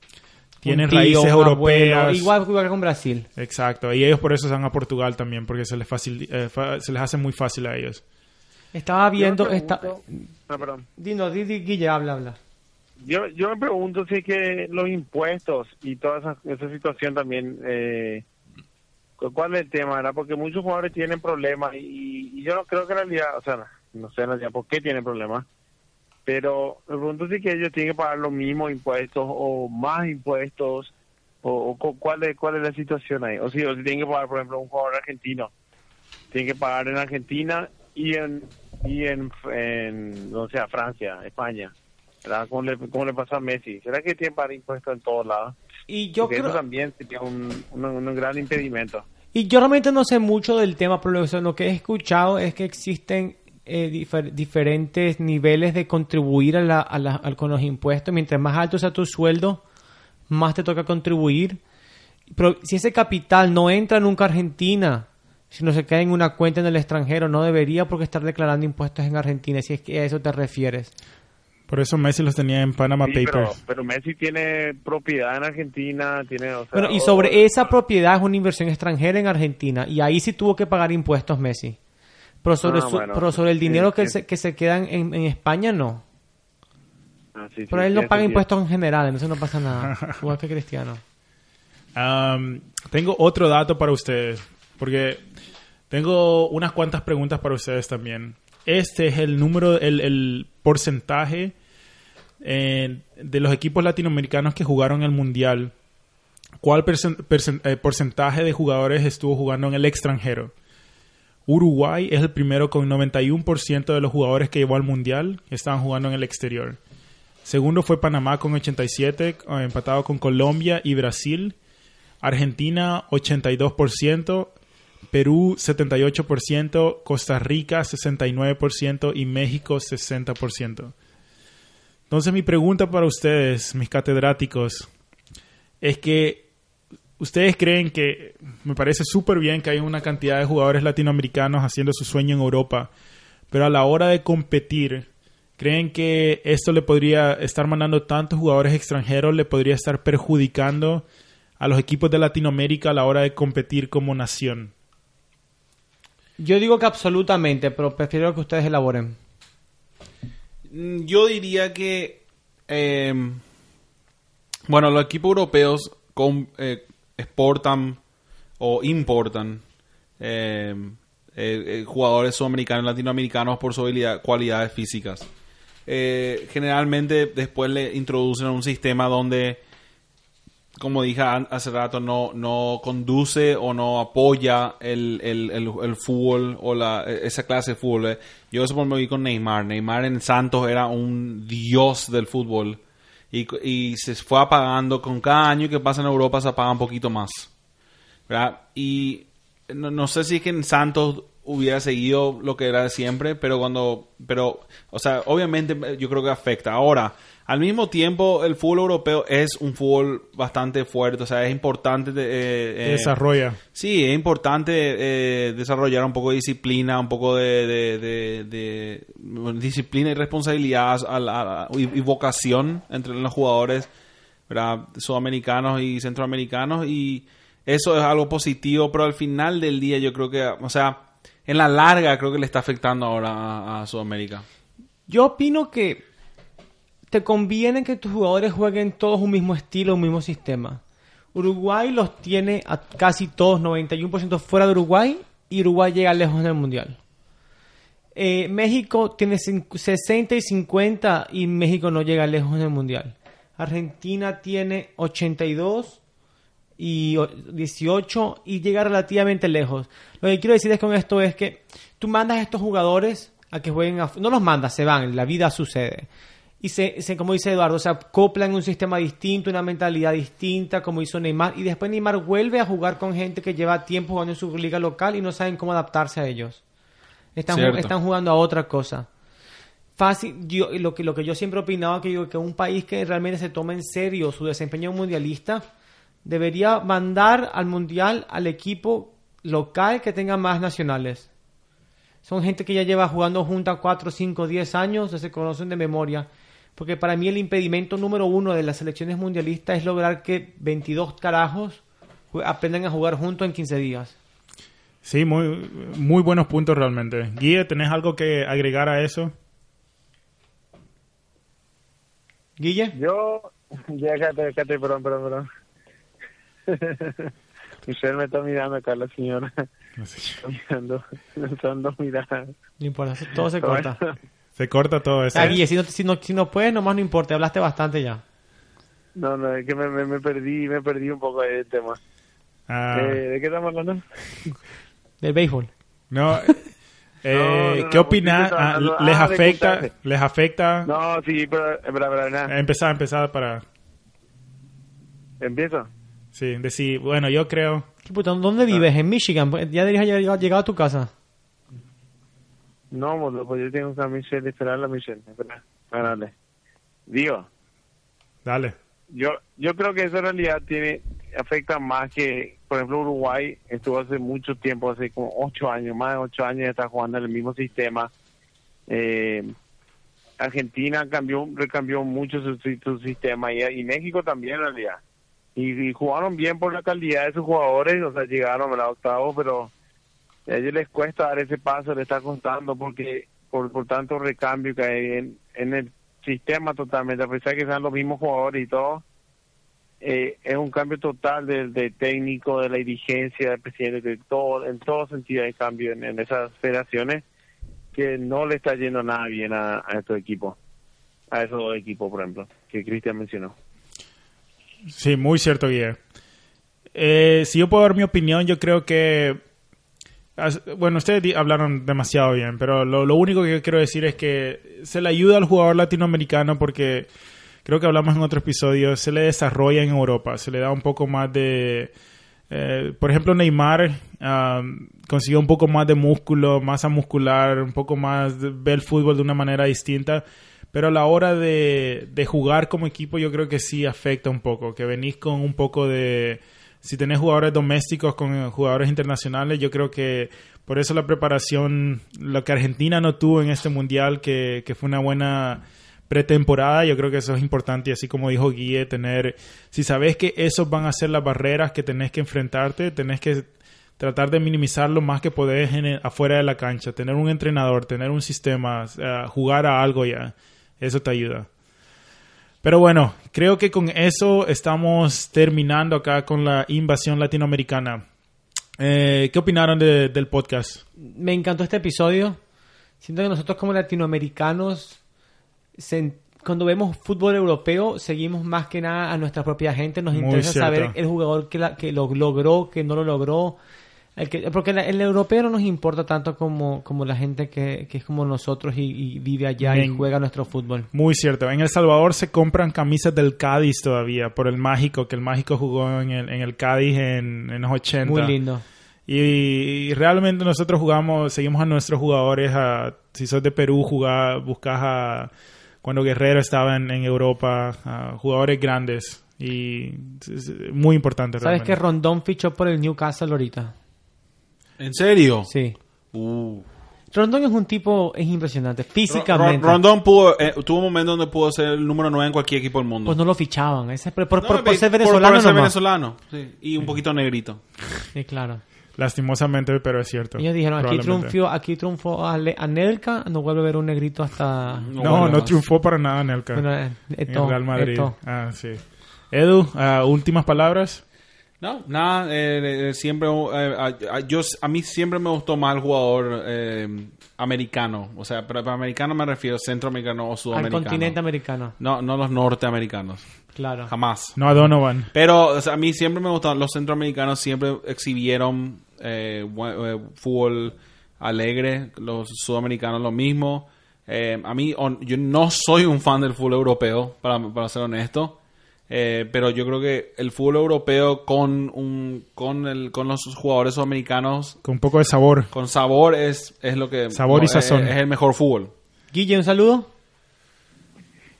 tienen tío, raíces europeas. igual, igual que con Brasil. Exacto, y ellos por eso se van a Portugal también, porque se les, facil- eh, fa- se les hace muy fácil a ellos. Estaba viendo... Me Esta... Ah, perdón. Dino, di, di, Guille, habla, habla. Yo, yo me pregunto si que los impuestos y toda esa, esa situación también, eh, cu- ¿cuál es el tema? ¿verdad? Porque muchos jugadores tienen problemas y, y yo no creo que en realidad, o sea, no sé en realidad por qué tienen problemas, pero me pregunto si que ellos tienen que pagar los mismos impuestos o más impuestos o, o cu- cuál, es, cuál es la situación ahí. O si, o si tienen que pagar, por ejemplo, un jugador argentino, tienen que pagar en Argentina y en, y en, en no sé, Francia, España. ¿Verdad? ¿Cómo le, cómo le pasa a Messi? ¿Será que tiene para impuestos en todos lados? Y yo Porque creo... eso también sería un, un, un gran impedimento. Y yo realmente no sé mucho del tema, pero lo, lo que he escuchado es que existen eh, difer- diferentes niveles de contribuir a la- a la- con los impuestos. Mientras más alto sea tu sueldo, más te toca contribuir. Pero si ese capital no entra nunca a Argentina, sino se queda en una cuenta en el extranjero, no debería porque estar declarando impuestos en Argentina, si es que a eso te refieres. Por eso Messi los tenía en Panama Sí, pero, Papers. pero Messi tiene propiedad en Argentina, tiene... O sea, Bueno, y o- sobre esa propiedad es una inversión extranjera en Argentina y ahí sí tuvo que pagar impuestos Messi. Pero sobre, Ah, su- bueno, pero sobre el sí, dinero que, sí. se, que se quedan en, en España, no. Ah, sí, sí, Pero él no paga impuestos en general, entonces no pasa nada. *laughs* Igual que Cristiano. Tengo otro dato para ustedes, porque tengo unas cuantas preguntas para ustedes también. Este es el número, el, porcentaje eh, de los equipos latinoamericanos que jugaron el Mundial. ¿Cuál eh, porcentaje de jugadores estuvo jugando en el extranjero? Uruguay es el primero con 91% de los jugadores que llevó al Mundial estaban jugando en el exterior. Segundo fue Panamá con 87, eh, empatado con Colombia y Brasil. Argentina 82%, Perú 78%, Costa Rica 69% y México 60%. Entonces mi pregunta para ustedes, mis catedráticos, es que ustedes creen que me parece súper bien que hay una cantidad de jugadores latinoamericanos haciendo su sueño en Europa, pero a la hora de competir, ¿creen que esto le podría estar mandando tantos jugadores extranjeros, le podría estar perjudicando a los equipos de Latinoamérica a la hora de competir como nación? Yo digo que absolutamente, pero prefiero que ustedes elaboren. Mm, Yo diría que, eh, bueno, los equipos europeos com- eh, exportan o importan eh, eh, eh, jugadores sudamericanos y latinoamericanos por su habilidad- cualidades físicas. Eh, generalmente después le introducen un sistema donde, como dije hace rato, no, no conduce o no apoya el, el, el, fútbol o la, esa clase de fútbol. eh. Yo eso me vi con Neymar. Neymar en Santos era un dios del fútbol. Y, y se fue apagando con cada año que pasa en Europa se apaga un poquito más. ¿verdad? Y no, no sé si es que en Santos hubiera seguido lo que era de siempre, pero cuando, pero, o sea, obviamente eh, yo creo que afecta. Ahora, al mismo tiempo, el fútbol europeo es un fútbol bastante fuerte, o sea, es importante de, eh, eh, Desarrolla. Sí, es importante eh, desarrollar un poco de disciplina, un poco de, de- de- de- bueno, disciplina y responsabilidad a la- a- y, y vocación entre los jugadores ¿verdad? sudamericanos y centroamericanos y eso es algo positivo, pero al final del día yo creo que, o sea, en la larga creo que le está afectando ahora a, a Sudamérica. Yo opino que te conviene que tus jugadores jueguen todos un mismo estilo, un mismo sistema. Uruguay los tiene a casi todos, 91% fuera de Uruguay, y Uruguay llega lejos en el Mundial. Eh, México tiene cin- 60 y 50 y México no llega lejos en el Mundial. Argentina tiene 82 y o- 18 y llega relativamente lejos. Lo que quiero decirles con esto es que tú mandas a estos jugadores a que jueguen, a- no los mandas, se van, la vida sucede. Y se, se- como dice Eduardo, se acoplan un sistema distinto, una mentalidad distinta, como hizo Neymar, y después Neymar vuelve a jugar con gente que lleva tiempo jugando en su liga local y no saben cómo adaptarse a ellos. Están, Cierto. están jugando a otra cosa. Fácil, yo, lo, que, lo que yo siempre opinaba, que, digo, que un país que realmente se toma en serio su desempeño mundialista, debería mandar al mundial al equipo local que tenga más nacionales. Son gente que ya lleva jugando juntas 4, 5, 10 años, se conocen de memoria. Porque para mí el impedimento número uno de las selecciones mundialistas es lograr que 22 carajos aprendan a jugar juntos en 15 días. Sí, muy, muy buenos puntos realmente. Guille, ¿tenés algo que agregar a eso? Guille, Yo, ya cállate, cállate, perdón, perdón, perdón. *laughs* Michelle me está mirando acá, la señora. No sé. Está mirando, *laughs* está dando mirada. no importa, todo se corta. Se corta todo eso. Ah, Guille, si no, si, no, si no puedes, nomás no importa, hablaste bastante ya. No, no, es que me, me, me perdí, me perdí un poco del tema. Ah, Eh, ¿De qué estamos hablando? *laughs* Del béisbol. no, *laughs* eh, No, no, ¿Qué no, opinas? Ah, ¿Les ah, afecta? ¿Les afecta? No, sí, pero, espera, nada. Empezar, empezar para... ¿Empiezo? Sí, decir, bueno, yo creo... ¿Qué ¿Dónde vives? ¿En Michigan? ¿Ya deberías haber llegado a tu casa? No, boludo, pues yo tengo que a Michelle esperar a la Michelle. Espera, espérale. Digo, Dale. yo yo creo que eso en realidad tiene afecta más que, por ejemplo, Uruguay estuvo hace mucho tiempo, hace como ocho años, más de ocho años, está jugando en el mismo sistema. Eh, Argentina cambió, recambió mucho su, su- su sistema y, y México también en realidad. Y, y jugaron bien por la calidad de sus jugadores, o sea, llegaron a la octavo, pero a ellos les cuesta dar ese paso, les está costando porque por, por tanto recambio que hay en, en el sistema totalmente, a pesar de que sean los mismos jugadores y todo, eh, es un cambio total del de técnico, de la dirigencia, del presidente, de todo, en todo sentido hay cambio en, en esas federaciones que no le está yendo nada bien a, a estos equipos, a esos dos equipos, por ejemplo, que Cristian mencionó. Sí, muy cierto, Guille. Eh, si yo puedo dar mi opinión, yo creo que... Bueno, ustedes hablaron demasiado bien, pero lo, único que quiero decir es que se le ayuda al jugador latinoamericano porque creo que hablamos en otro episodio, se le desarrolla en Europa, se le da un poco más de... eh, por ejemplo, Neymar consiguió un poco más de músculo, masa muscular, un poco más, ve el fútbol de una manera distinta. Pero a la hora de jugar como equipo yo creo que sí afecta un poco, que venís con un poco de... Si tenés jugadores domésticos con eh, jugadores internacionales, yo creo que por eso la preparación, lo que Argentina no tuvo en este mundial, que, fue una buena pretemporada, yo creo que eso es importante y así como dijo Guille, tener, si sabes que esos van a ser las barreras que tenés que enfrentarte, tenés que tratar de minimizar lo más que podés en el- afuera de la cancha, tener un entrenador, tener un sistema, eh, jugar a algo ya, eso te ayuda. Pero bueno, creo que con eso estamos terminando acá con la invasión latinoamericana. Eh, ¿Qué opinaron de- del podcast? Me encantó este episodio. Siento que nosotros como latinoamericanos, cuando vemos fútbol europeo, seguimos más que nada a nuestra propia gente. Nos Muy interesa cierto. saber el jugador que, la- que lo logró, que no lo logró. El que- porque la- el europeo no nos importa tanto como, como la gente que, que es como nosotros y, y vive allá y Bien. juega nuestro fútbol. Muy cierto. En El Salvador se compran camisas del Cádiz todavía, por el Mágico, que el Mágico jugó en el, en el Cádiz en, en los 80. Muy lindo. Y, y realmente nosotros jugamos, seguimos a nuestros jugadores. A, si sos de Perú, jugá, buscas a cuando Guerrero estaba en, en Europa, a jugadores grandes. Y es- es muy importante. ¿Sabes realmente. que Rondón fichó por el Newcastle ahorita? ¿En serio? Sí. Uh. Rondón es un tipo, es impresionante, físicamente. Rondón pudo, eh, tuvo un momento donde pudo ser el número 9 en cualquier equipo del mundo. Pues no lo fichaban. Ese, por, por- No, por- por ser venezolano por ser nomás. venezolano, sí. Y un poquito negrito. Sí, claro. Lastimosamente, pero es cierto. Ellos dijeron, aquí triunfó, aquí triunfó a, Le- a Nelka, no vuelve a ver un negrito hasta... No, no más. triunfó para nada Nelka. Bueno, eh, en Real Madrid. esto. Ah, sí. Edu, ah, últimas palabras. No, nada, eh, eh, siempre, eh, a, a- yo, a mí siempre me gustó más el jugador eh, americano. O sea, pero para americano me refiero centroamericano o Al sudamericano. continente americano, No, no los norteamericanos. claro. Jamás. No a Donovan. Pero o sea, a mí siempre me gustaron, los centroamericanos siempre exhibieron eh, eh, fútbol alegre, los sudamericanos lo mismo. Eh, a mí, on- yo no soy un fan del fútbol europeo, para, para ser honesto. Eh, pero yo creo que el fútbol europeo con un con el con los jugadores sudamericanos Con un poco de sabor. con sabor es, es lo que Sabor y es- sazón. es, el mejor fútbol Guille, un saludo.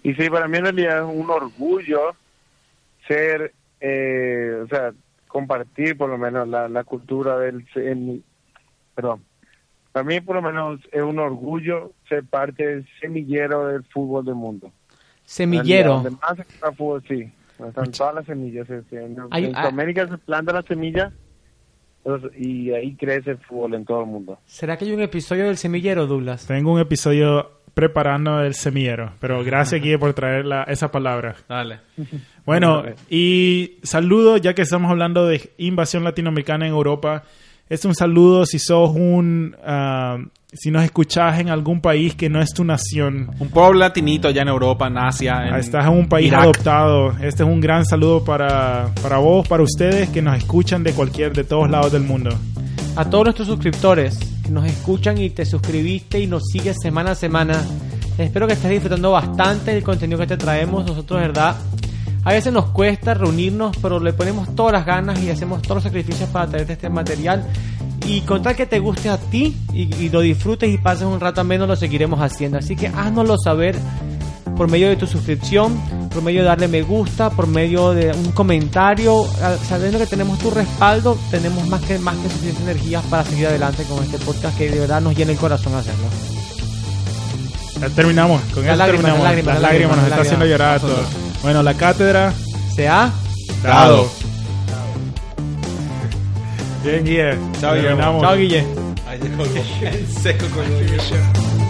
Y sí, para mí en realidad es un orgullo ser, eh, o sea, compartir por lo menos la, la cultura del... en- perdón. Para mí por lo menos es un orgullo ser parte del semillero del fútbol del mundo. Semillero. Donde más se juega fútbol, sí. Están todas las semillas. este, En, Hay- en hay- Sudamérica se planta la semilla entonces, y ahí crece el fútbol en todo el mundo. ¿Será que hay un episodio del semillero, Douglas? Tengo un episodio preparando el semillero, pero gracias Guille por traer la- esa palabra. Dale. Bueno, y saludo, ya que estamos hablando de invasión latinoamericana en Europa. Es un saludo si sos un. ah, si nos escuchás en algún país que no es tu nación. Un pueblo latinito allá en Europa, en Asia. En Estás en un país Irak. adoptado. Este es un gran saludo para, para vos, para ustedes que nos escuchan de cualquier, de todos lados del mundo. A todos nuestros suscriptores que nos escuchan y te suscribiste y nos sigues semana a semana. Espero que estés disfrutando bastante del contenido que te traemos. Nosotros, verdad, a veces nos cuesta reunirnos, pero le ponemos todas las ganas y hacemos todos los sacrificios para traerte este material. Y con tal que te guste a ti y, y lo disfrutes y pases un rato menos, lo seguiremos haciendo. Así que háznoslo saber por medio de tu suscripción, por medio de darle me gusta, por medio de un comentario, Al- sabiendo que tenemos tu respaldo, tenemos más que más que suficientes energías para seguir adelante con este podcast que de verdad nos llena el corazón hacerlo. Ya terminamos. Con Las eso lágrimas, terminamos. las lágrimas, Las las lágrimas nos está haciendo llorar a todos. Bueno, la cátedra. ¿Se ha? Dado. Bien, Guille. Chao. Terminamos. Chao, Guille. Ahí llegó el seco con